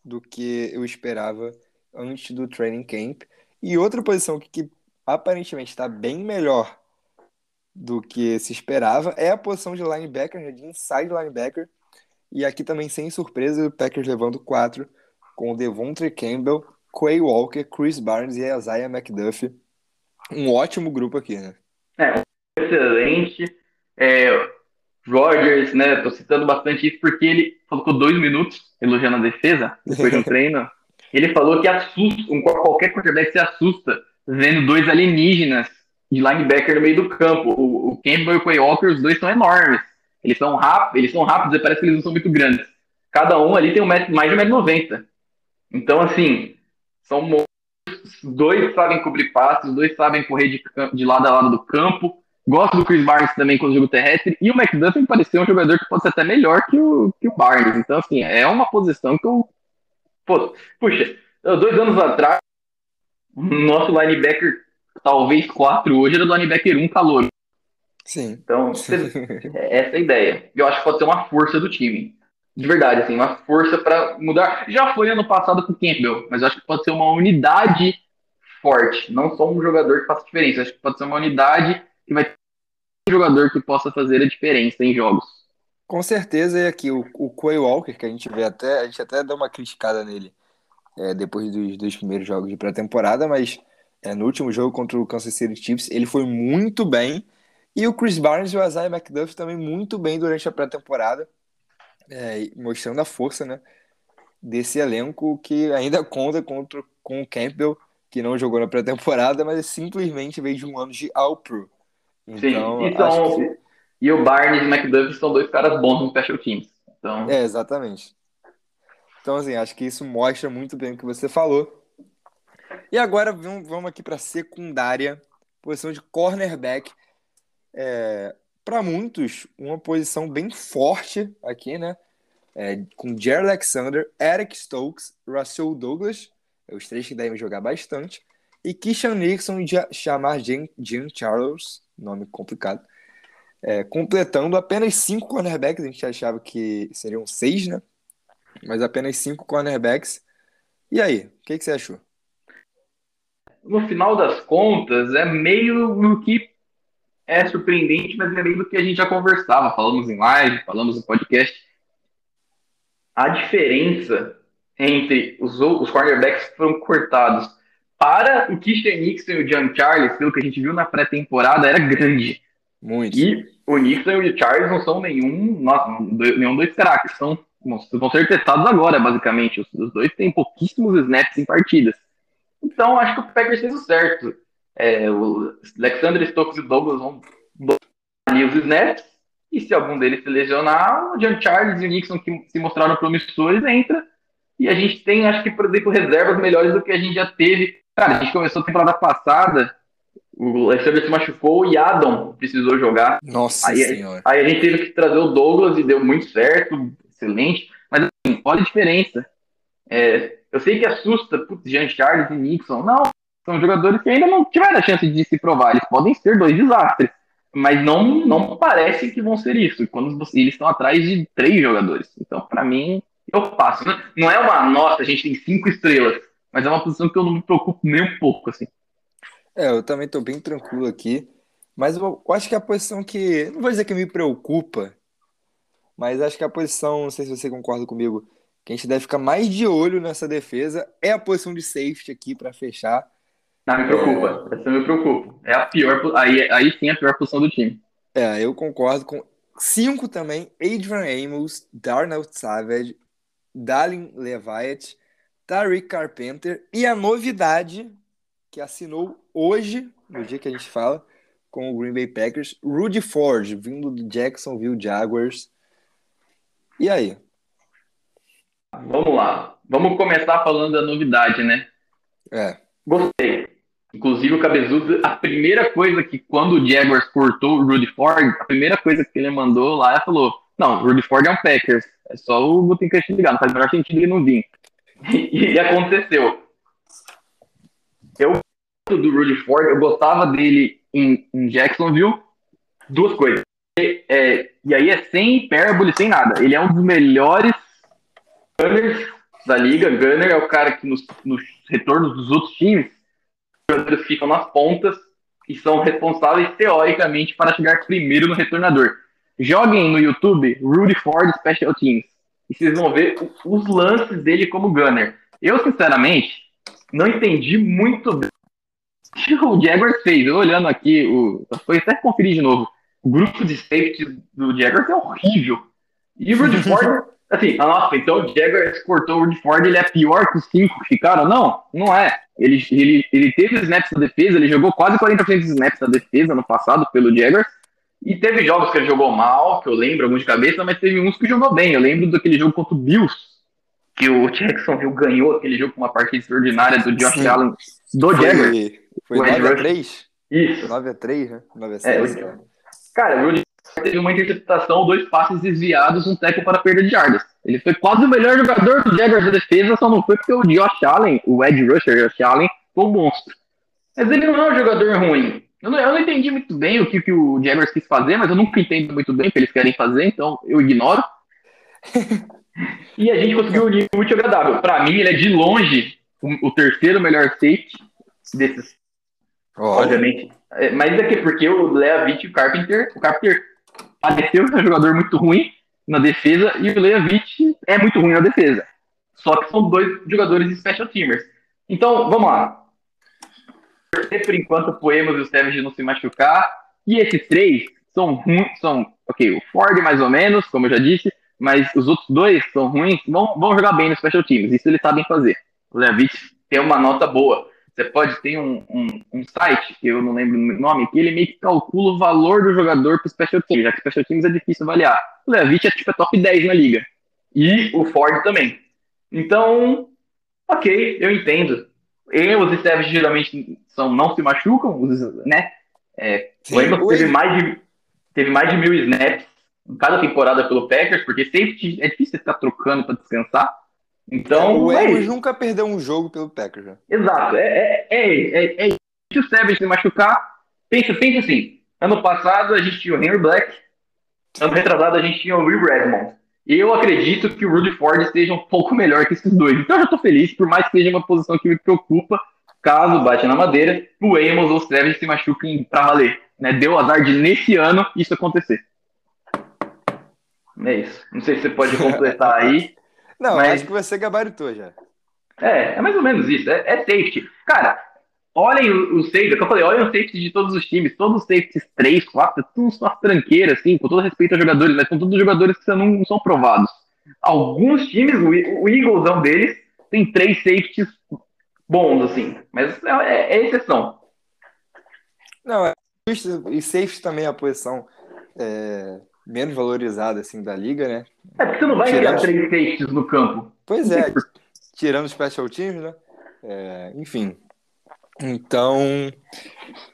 Speaker 1: do que eu esperava antes do training camp. E outra posição que, que aparentemente está bem melhor do que se esperava é a posição de linebacker, né, de inside linebacker. E aqui também, sem surpresa, o Packers levando quatro com Devontre Campbell, Quay Walker, Chris Barnes e Isaiah McDuffie. Um ótimo grupo aqui, né?
Speaker 2: É, excelente. É, Rogers, né? Tô citando bastante isso porque ele colocou dois minutos elogiando a defesa depois de um treino. Ele falou que assusta, qualquer quarterback se assusta vendo dois alienígenas de linebacker no meio do campo. O, o Campbell e o Quay Walker, os dois são enormes. Eles são rápidos, eles são rápidos e parece que eles não são muito grandes. Cada um ali tem um metro, mais de 1,90m. Então, assim, são dois sabem cobrir passes, dois sabem correr de, de lado a lado do campo. Gosto do Chris Barnes também com o jogo terrestre. E o McDuffie pareceu um jogador que pode ser até melhor que o, que o Barnes. Então, assim, é uma posição que eu. Pô, puxa, dois anos atrás, nosso linebacker, talvez quatro hoje, era do linebacker um calor.
Speaker 1: Sim.
Speaker 2: Então, essa é a ideia. Eu acho que pode ser uma força do time de verdade, assim, uma força para mudar. Já foi ano passado com o Campbell, mas acho que pode ser uma unidade forte, não só um jogador que faça diferença. Acho que pode ser uma unidade que vai ter um jogador que possa fazer a diferença em jogos.
Speaker 1: Com certeza, e aqui o, o Quay Walker, que a gente vê até, a gente até dá uma criticada nele é, depois dos, dos primeiros jogos de pré-temporada, mas é, no último jogo contra o Kansas City Chiefs, ele foi muito bem. E o Chris Barnes e o Isaiah McDuff também muito bem durante a pré-temporada é, mostrando a força né, desse elenco que ainda conta contra, com o Campbell, que não jogou na pré-temporada, mas simplesmente veio de um ano de All-Pro.
Speaker 2: Então, Sim, então que... E o Barnes e o McDuffie são dois caras bons no special teams. Então...
Speaker 1: É, exatamente. Então, assim, acho que isso mostra muito bem o que você falou. E agora vamos aqui para secundária, posição de cornerback. É, para muitos, uma posição bem forte aqui, né? É, com Jerry Alexander, Eric Stokes, Russell Douglas, é os três que devem jogar bastante, e Kishan Nixon e chamar Jim, Jim Charles, nome complicado, é, completando apenas cinco cornerbacks, a gente achava que seriam seis, né? Mas apenas cinco cornerbacks. E aí, o que, que você achou?
Speaker 2: No final das contas, é meio no que é surpreendente, mas é meio do que a gente já conversava. Falamos em live, falamos no podcast. A diferença entre os, os cornerbacks que foram cortados para o Christian Nixon e o John Charles, pelo que a gente viu na pré-temporada, era grande.
Speaker 1: Muito.
Speaker 2: E o Nixon e o Charles não são nenhum, nossa, nenhum dois craques, são vão ser testados agora, basicamente. Os, os, dois têm pouquíssimos snaps em partidas. Então, acho que o Packers fez o certo. É, o Alexander Stokes e Douglas vão ali os snaps. E se algum deles se lesionar, o John Charles e o Nixon, que se mostraram promissores, entra. E a gente tem, acho que, por exemplo, reservas melhores do que a gente já teve. Cara, a gente começou a temporada passada, o Alexander se machucou e Adam precisou jogar.
Speaker 1: Nossa
Speaker 2: aí,
Speaker 1: senhora.
Speaker 2: Aí a gente teve que trazer o Douglas e deu muito certo, excelente. Mas assim, olha a diferença. É, eu sei que assusta, putz, Jean Charles e Nixon. Não, são jogadores que ainda não tiveram a chance de se provar. Eles podem ser dois desastres. Mas não, não parece que vão ser isso. Quando eles estão atrás de três jogadores. Então, para mim, eu passo. Não é uma nota, a gente tem cinco estrelas. Mas é uma posição que eu não me preocupo nem um pouco, assim.
Speaker 1: É, eu também estou bem tranquilo aqui. Mas eu, acho que a posição que. Não vou dizer que me preocupa, mas acho que a posição, não sei se você concorda comigo, que a gente deve ficar mais de olho nessa defesa é a posição de safety aqui para fechar.
Speaker 2: Não, me preocupa. Essa me preocupa. É a pior, aí, aí sim é a pior posição do time.
Speaker 1: É, eu concordo com cinco também: Adrian Amos, Darnell Savage, Dalin Leviat, Tariq Carpenter e a novidade que assinou hoje, no dia que a gente fala, com o Green Bay Packers, Rudy Ford, vindo do Jacksonville Jaguars. E aí?
Speaker 2: Vamos lá. Vamos começar falando da novidade, né?
Speaker 1: É.
Speaker 2: Gostei. Inclusive o Cabezudo, a primeira coisa que quando o Jaguars cortou o Rudy Ford, a primeira coisa que ele mandou lá, falou: Não, o Rudy Ford é um Packers. É só o Gutenkast ligar, não faz o menor sentido ele não vir. E, aconteceu. Eu do Rudy Ford, eu gostava dele em, em Jacksonville. Duas coisas. É, e aí é sem hipérbole, sem nada. Ele é um dos melhores gunners da liga. Gunner é o cara que nos, nos retornos dos outros times, os ficam nas pontas e são responsáveis teoricamente para chegar primeiro no retornador. Joguem no YouTube Rudy Ford Special Teams e vocês vão ver os lances dele como gunner. Eu, sinceramente, não entendi muito bem o que o Jaguars fez. Eu olhando aqui, o, foi até conferir de novo o grupo de safety do Jaguars é horrível. E o Rudy Ford, assim, ah, nossa, então o Jaguars cortou o Rudy Ford, ele é pior que os cinco que ficaram? Não, não é. Ele, ele, ele teve snaps na defesa, ele jogou quase 40% de snaps na defesa no passado pelo Jaguars. E teve jogos que ele jogou mal, que eu lembro, alguns de cabeça, mas teve uns que jogou bem. Eu lembro daquele jogo contra o Bills, que o Jacksonville ganhou aquele jogo com uma partida extraordinária do Josh Sim. Allen do Jaguars.
Speaker 1: Foi 9x3?
Speaker 2: Isso.
Speaker 1: 9x3, né? 9x6.
Speaker 2: É, Cara, o Rudy teve uma interceptação, dois passes desviados, um teco para perda de jardas. Ele foi quase o melhor jogador do Jaguars da defesa, só não foi porque o Josh Allen, o Ed Rusher, Josh Allen, foi um monstro. Mas ele não é um jogador ruim. Eu não, eu não entendi muito bem o que, que o Jaguars quis fazer, mas eu nunca entendo muito bem o que eles querem fazer, então eu ignoro. e a gente conseguiu unir muito agradável. Para mim, ele é de longe o, o terceiro melhor safety desses. Oh. Obviamente, é, mas é que porque o Leavitt e o Carpenter, o Carpenter pareceu ser um jogador muito ruim na defesa e o Leavitt é muito ruim na defesa. Só que são dois jogadores de special teamers. Então, vamos lá. Por enquanto, o Poemas e o Savage não se machucar. E esses três são ruins, são, ok, o Ford mais ou menos, como eu já disse, mas os outros dois são ruins, vão, vão jogar bem no special teams, isso eles sabem fazer. O Leavitt tem uma nota boa. Você pode ter um, um, um, site, que eu não lembro o nome, que ele meio que calcula o valor do jogador para o Special Teams, já que Special Teams é difícil avaliar. O Levitt é tipo é top 10 na liga. E o Ford também. Então, ok, eu entendo. E os Steves geralmente são, não se machucam, né? É, o Amos teve mais, de, teve mais de mil snaps em cada temporada pelo Packers, porque sempre é difícil ficar trocando para descansar. Então,
Speaker 1: o Amos é nunca perdeu um jogo pelo Packers. Né?
Speaker 2: Exato. É, é, é, é, se o Savage se machucar, pensa, pensa assim. Ano passado a gente tinha o Henry Black, ano retrasado a gente tinha o Will Redmond. E eu acredito que o Rudy Ford esteja um pouco melhor que esses dois. Então eu já tô feliz, por mais que seja uma posição que me preocupa, caso bate na madeira, o Amos ou o Savage se machuquem pra valer. Né? Deu azar de nesse ano isso acontecer. É isso. Não sei se você pode completar aí.
Speaker 1: Não, mas... acho que você gabaritou já.
Speaker 2: É, é mais ou menos isso. É, é safety. Cara, olhem o, o safety, é que eu falei, olhem o safety de todos os times, todos os safeties 3, 4, tudo uma tranqueira, assim, com todo respeito aos jogadores, mas são todos jogadores que não, não são provados. Alguns times, o, o Eaglesão deles, tem três safeties bons, assim, mas é, é, é exceção.
Speaker 1: Não, é, e safety também é a posição é, menos valorizada assim da liga, né?
Speaker 2: É porque você não vai tirando... três safeties no campo.
Speaker 1: Pois é, tirando special teams, né? É, enfim. Então,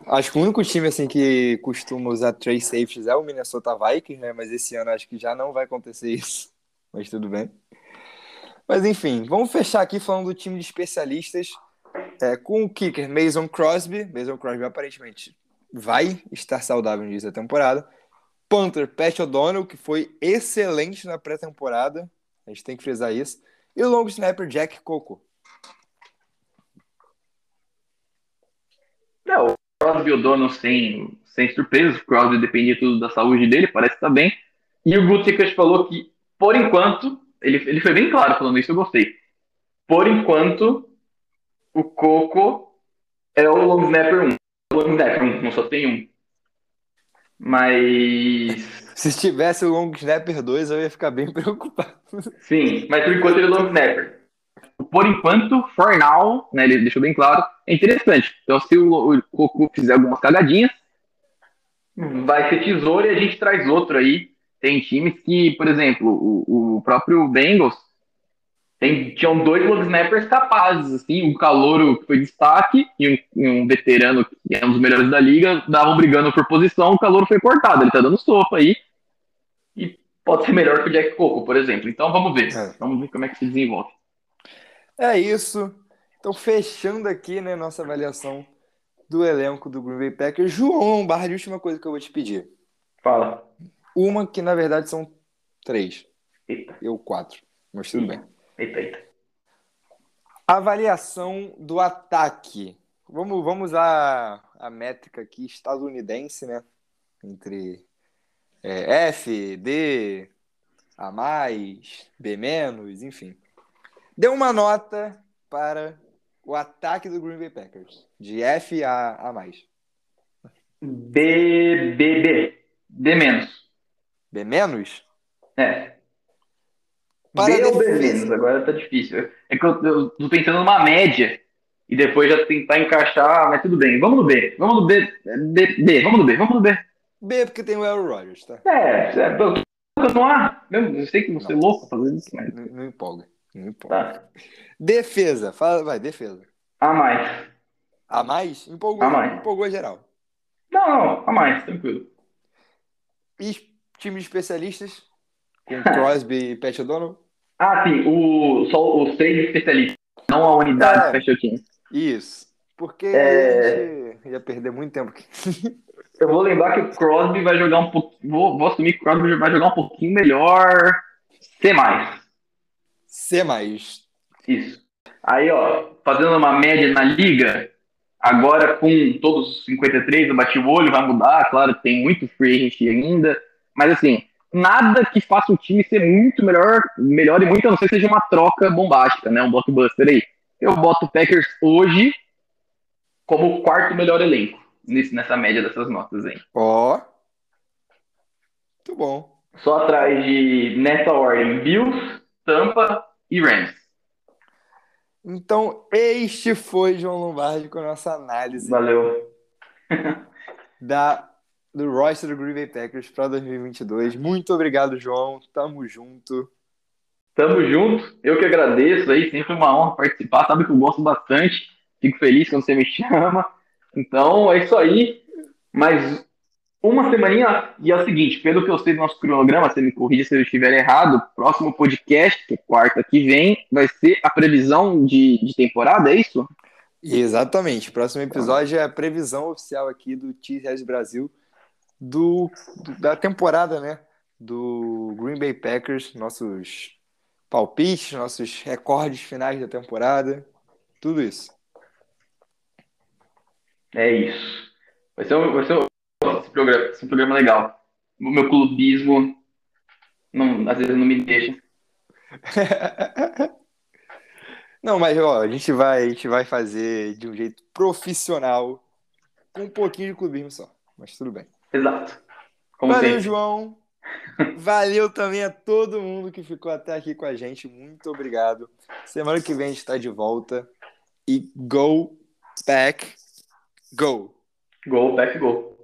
Speaker 1: acho que o único time assim que costuma usar três safeties é o Minnesota Vikings, né? Mas esse ano acho que já não vai acontecer isso. Mas tudo bem. Mas enfim, vamos fechar aqui falando do time de especialistas é, com o kicker Mason Crosby. Mason Crosby aparentemente vai estar saudável no início da temporada. Panther, Pat O'Donnell, que foi excelente na pré-temporada. A gente tem que frisar isso. E o long snapper Jack Coco.
Speaker 2: Não, o Crosby O'Donnell sem, sem surpresas. O Crosby dependia tudo da saúde dele, parece estar tá bem. E o Gutekunst falou que, por enquanto, ele, ele foi bem claro falando isso, eu gostei. Por enquanto, o Coco é o long snapper 1. O long snapper 1, não só tem um. Mas.
Speaker 1: Se tivesse o Long Snapper 2, eu ia ficar bem preocupado.
Speaker 2: Sim, mas por enquanto ele é Long Snapper. Por enquanto, for now, né, ele deixou bem claro, é interessante. Então, se o, Goku fizer algumas cagadinhas, vai ser tesouro e a gente traz outro aí. Tem times que, por exemplo, o, o próprio Bengals tem, tinham dois long snappers capazes, assim, um calouro que foi destaque e um, um, veterano que é um dos melhores da liga, davam brigando por posição, o calouro foi cortado, ele tá dando sopa aí, e pode ser melhor que o Jack Coco, por exemplo. Então vamos ver, é. vamos ver como é que se desenvolve.
Speaker 1: É isso. Então fechando aqui, né, nossa avaliação do elenco do Green Bay Packers. João Lombardi, última coisa que eu vou te pedir.
Speaker 2: Fala.
Speaker 1: Uma que na verdade são três. Eita. Eu quatro, mas tudo bem.
Speaker 2: Eita, eita.
Speaker 1: Avaliação do ataque. Vamos, vamos usar a métrica aqui estadunidense, né? Entre é, F, D, A mais, B menos, enfim. Deu uma nota para o ataque do Green Bay Packers. De F a A mais.
Speaker 2: B, B, B. B menos.
Speaker 1: B menos?
Speaker 2: É. Para B ou B menos, agora tá difícil. É que eu, eu tô pensando numa média e depois já tentar encaixar, mas tudo bem. Vamos no B. Vamos no B. B, B. Vamos no B. Vamos no B.
Speaker 1: B porque tem o Aaron Rodgers, tá?
Speaker 2: É, é eu tô no A. Eu sei que você é louco fazendo isso, mas...
Speaker 1: Não, não empolga. Não empolga. Tá. Defesa. Fala, vai, defesa.
Speaker 2: A mais.
Speaker 1: A mais? Empolgou,
Speaker 2: a mais.
Speaker 1: empolgou geral.
Speaker 2: Não, não, a mais, tranquilo.
Speaker 1: E time de especialistas? Com Crosby e Pat O'Donnell?
Speaker 2: Ah, sim, o, só os seis especialistas, não a unidade é, Special Teams.
Speaker 1: Isso, porque é... ia perder muito tempo aqui.
Speaker 2: Eu vou lembrar que o Crosby vai jogar um pouquinho. Vou, vou assumir que o Crosby vai jogar um pouquinho melhor. C.
Speaker 1: C.
Speaker 2: Isso. Aí, ó, fazendo uma média na liga, agora com todos os 53, eu bati o olho, vai mudar, claro, tem muito free agent ainda. Mas assim, nada que faça o time ser muito melhor, melhor e muito, a não ser seja uma troca bombástica, né? Um blockbuster aí. Eu boto o Packers hoje como o quarto melhor elenco nesse, nessa média dessas notas aí.
Speaker 1: Ó. Oh. Muito bom.
Speaker 2: Só atrás de, nessa ordem, Bills, Tampa e Rams.
Speaker 1: Então, este foi João Lombardi com a nossa análise
Speaker 2: Valeu.
Speaker 1: da, do roster do Green Bay Packers para 2022. Muito obrigado, João. Tamo junto.
Speaker 2: Tamo junto. Eu que agradeço aí, sempre uma honra participar. Sabe que eu gosto bastante. Fico feliz quando você me chama. Então, é isso aí. Mas uma semaninha, e é o seguinte, pelo que eu sei do nosso cronograma, você me corrija se eu estiver errado, próximo podcast, que é quarta que vem, vai ser a previsão de, de temporada, é isso?
Speaker 1: Exatamente. Próximo episódio é a previsão oficial aqui do T-Res Brasil do, da temporada, né? Do Green Bay Packers, nossos palpites, nossos recordes finais da temporada, tudo isso.
Speaker 2: É isso. Vai ser, vai ser esse programa, esse programa legal. O meu clubismo não, às vezes não me deixa.
Speaker 1: não, mas ó, a gente vai, a gente vai fazer de um jeito profissional, com um pouquinho de clubismo só. Mas tudo bem.
Speaker 2: Exato. Como
Speaker 1: Valeu,
Speaker 2: sempre.
Speaker 1: João. Valeu também a todo mundo que ficou até aqui com a gente. Muito obrigado. Semana que vem a gente está de volta. E go back, go.
Speaker 2: Gol, back, gol.